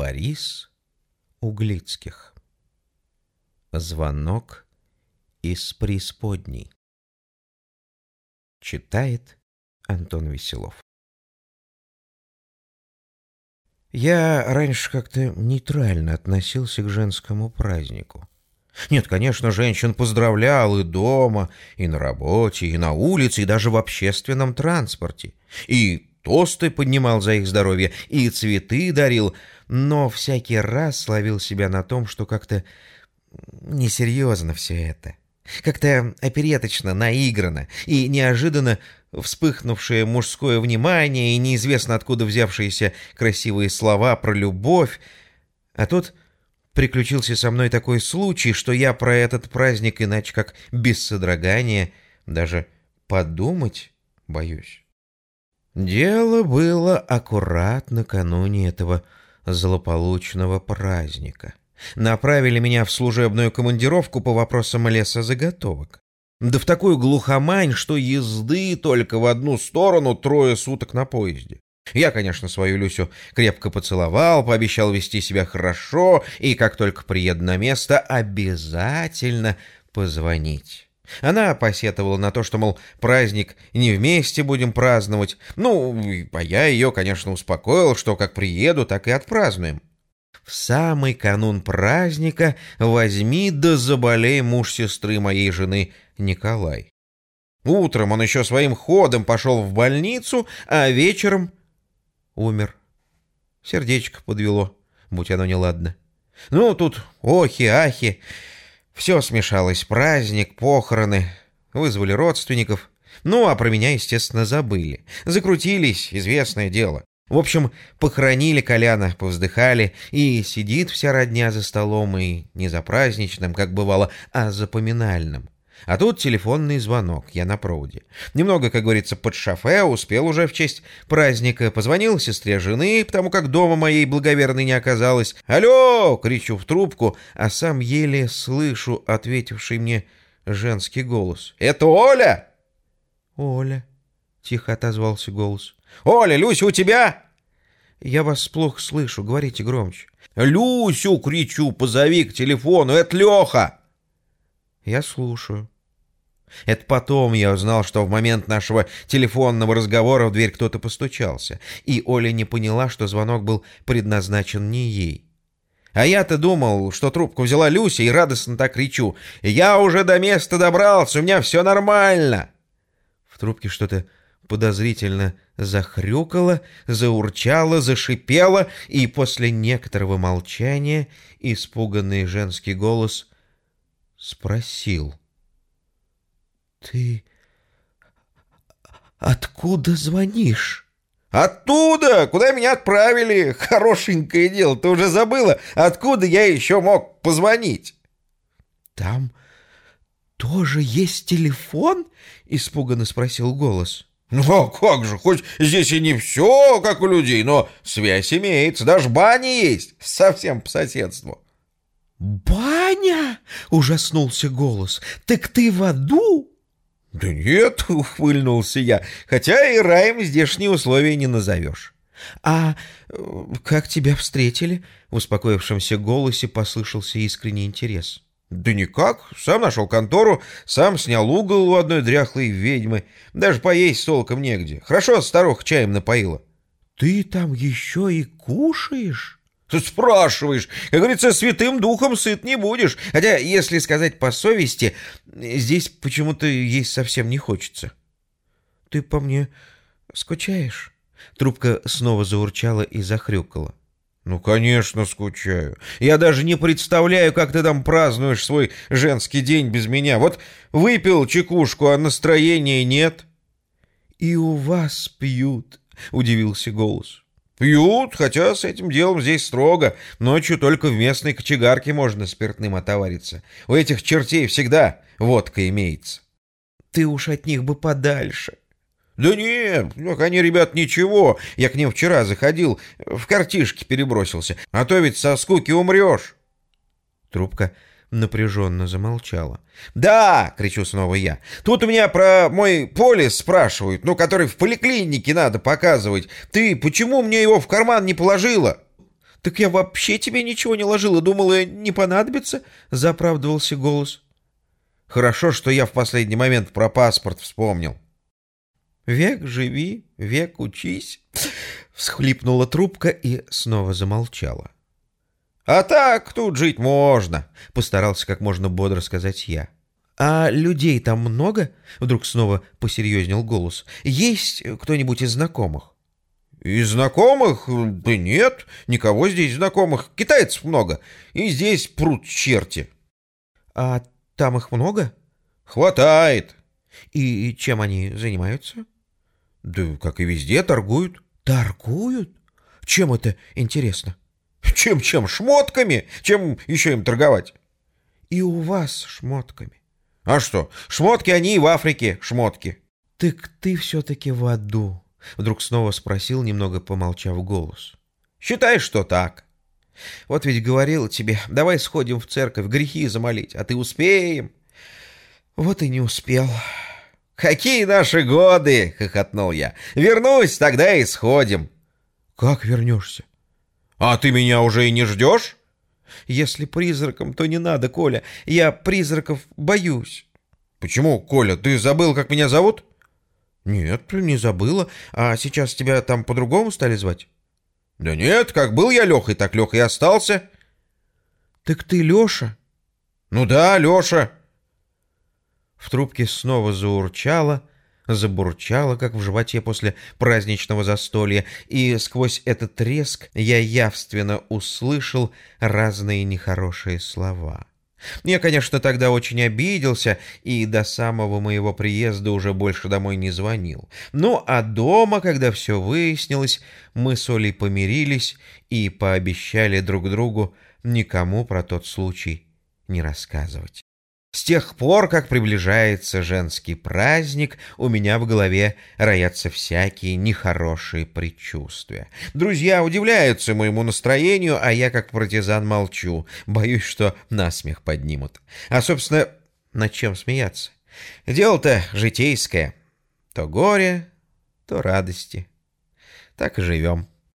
Борис Углицких. Звонок из преисподней. Читает Антон Веселов. Я раньше как-то нейтрально относился к женскому празднику. Нет, конечно, женщин поздравлял и дома, и на работе, и на улице, и даже в общественном транспорте. И тосты поднимал за их здоровье, и цветы дарил, но всякий раз словил себя на том, что как-то несерьезно все это. Как-то опереточно, наиграно, и неожиданно вспыхнувшее мужское внимание и неизвестно откуда взявшиеся красивые слова про любовь. А тут приключился со мной такой случай, что я про этот праздник иначе как без содрогания даже подумать боюсь. Дело было аккурат накануне этого злополучного праздника. Направили меня в служебную командировку по вопросам лесозаготовок. Да в такую глухомань, что езды только в одну сторону трое суток на поезде. Я, конечно, свою Люсю крепко поцеловал, пообещал вести себя хорошо и, как только приеду на место, обязательно позвонить. Она посетовала на то, что, мол, праздник не вместе будем праздновать. Ну, а я ее, конечно, успокоил, что как приеду, так и отпразднуем. В самый канун праздника возьми да заболей муж сестры моей жены Николай. Утром он еще своим ходом пошел в больницу, а вечером умер. Сердечко подвело, будь оно неладно. Ну, тут охи-ахи. Все смешалось. Праздник, похороны. Вызвали родственников. Ну, а про меня, естественно, забыли. Закрутились, известное дело. В общем, похоронили Коляна, повздыхали, и сидит вся родня за столом, и не за праздничным, как бывало, а за поминальным. А тут телефонный звонок, я на проводе. Немного, как говорится, под шофе, успел уже в честь праздника. Позвонил сестре жены, потому как дома моей благоверной не оказалось. «Алло!» — кричу в трубку, а сам еле слышу ответивший мне женский голос. «Это Оля?» «Оля», — тихо отозвался голос. «Оля, Люся, у тебя?» «Я вас плохо слышу, говорите громче». «Люсю!» — кричу, позови к телефону, это Леха!» Я слушаю. Это потом я узнал, что в момент нашего телефонного разговора в дверь кто-то постучался, и Оля не поняла, что звонок был предназначен не ей. А я-то думал, что трубку взяла Люся, и радостно так кричу. «Я уже до места добрался, у меня все нормально!» В трубке что-то подозрительно захрюкало, заурчало, зашипело, и после некоторого молчания испуганный женский голос спросил. «Ты откуда звонишь?» «Оттуда! Куда меня отправили? Хорошенькое дело, ты уже забыла, откуда я еще мог позвонить?» «Там тоже есть телефон?» — испуганно спросил голос. «Ну а как же, хоть здесь и не все, как у людей, но связь имеется, даже баня есть, совсем по соседству». «Баня!» — ужаснулся голос. «Так ты в аду?» «Да нет!» — ухмыльнулся я, хотя и раем здешние условия не назовешь. «А э, как тебя встретили?» — в успокоившемся голосе послышался искренний интерес. «Да никак. Сам нашел контору, сам снял угол у одной дряхлой ведьмы. Даже поесть толком негде. Хорошо старуха чаем напоила». «Ты там еще и кушаешь?» Спрашиваешь. Как говорится, святым духом сыт не будешь. Хотя, если сказать по совести, здесь почему-то есть совсем не хочется. Ты по мне скучаешь? Трубка снова заурчала и захрюкала. «Ну, конечно, скучаю. Я даже не представляю, как ты там празднуешь свой женский день без меня. Вот выпил чекушку, а настроения нет». «И у вас пьют», — удивился голос. Пьют, хотя с этим делом здесь строго. Ночью только в местной кочегарке можно спиртным отовариться. У этих чертей всегда водка имеется. Ты уж от них бы подальше. Да нет, ну, они, ребят, ничего. Я к ним вчера заходил, в картишке перебросился. А то ведь со скуки умрешь. Трубка напряженно замолчала. «Да!» — кричу снова я. «Тут у меня про мой полис спрашивают, ну, который в поликлинике надо показывать. Ты почему мне его в карман не положила?» Так я вообще тебе ничего не ложила, думала, не понадобится, — заправдывался голос. Хорошо, что я в последний момент про паспорт вспомнил. «Век живи, век учись», — всхлипнула трубка и снова замолчала. «А так тут жить можно», — постарался как можно бодро сказать я. «А людей там много?» — вдруг снова посерьезнел голос. «Есть кто-нибудь из знакомых?» «Из знакомых? Да нет, никого здесь знакомых. Китайцев много, и здесь прут черти». «А там их много?» «Хватает». «И чем они занимаются?» «Да как и везде, торгуют». «Торгуют? Чем это интересно?» «Чем-чем? Шмотками? Чем еще им торговать?» «И у вас шмотками». «А что? Шмотки они и в Африке шмотки». «Так ты все-таки в аду», — вдруг снова спросил, немного помолчав голос. «Считай, что так». «Вот ведь говорил тебе, давай сходим в церковь грехи замолить, а ты успеем». «Вот и не успел». «Какие наши годы!» — хохотнул я. «Вернусь, тогда и сходим». «Как вернешься?» «А ты меня уже и не ждешь?» «Если призраком, то не надо, Коля. Я призраков боюсь». «Почему, Коля? Ты забыл, как меня зовут?» «Нет, не забыла. А сейчас тебя там по-другому стали звать?» «Да нет, как был я Лехой, так Леха и остался». «Так ты Леша?» «Ну да, Леша». В трубке снова заурчало, забурчало, как в животе после праздничного застолья, и сквозь этот треск я явственно услышал разные нехорошие слова. Я, конечно, тогда очень обиделся и до самого моего приезда уже больше домой не звонил. Ну, а дома, когда все выяснилось, мы с Олей помирились и пообещали друг другу никому про тот случай не рассказывать. С тех пор, как приближается женский праздник, у меня в голове роятся всякие нехорошие предчувствия. Друзья удивляются моему настроению, а я как партизан молчу, боюсь, что насмех поднимут. А, собственно, над чем смеяться? Дело-то житейское. То горе, то радости. Так и живем.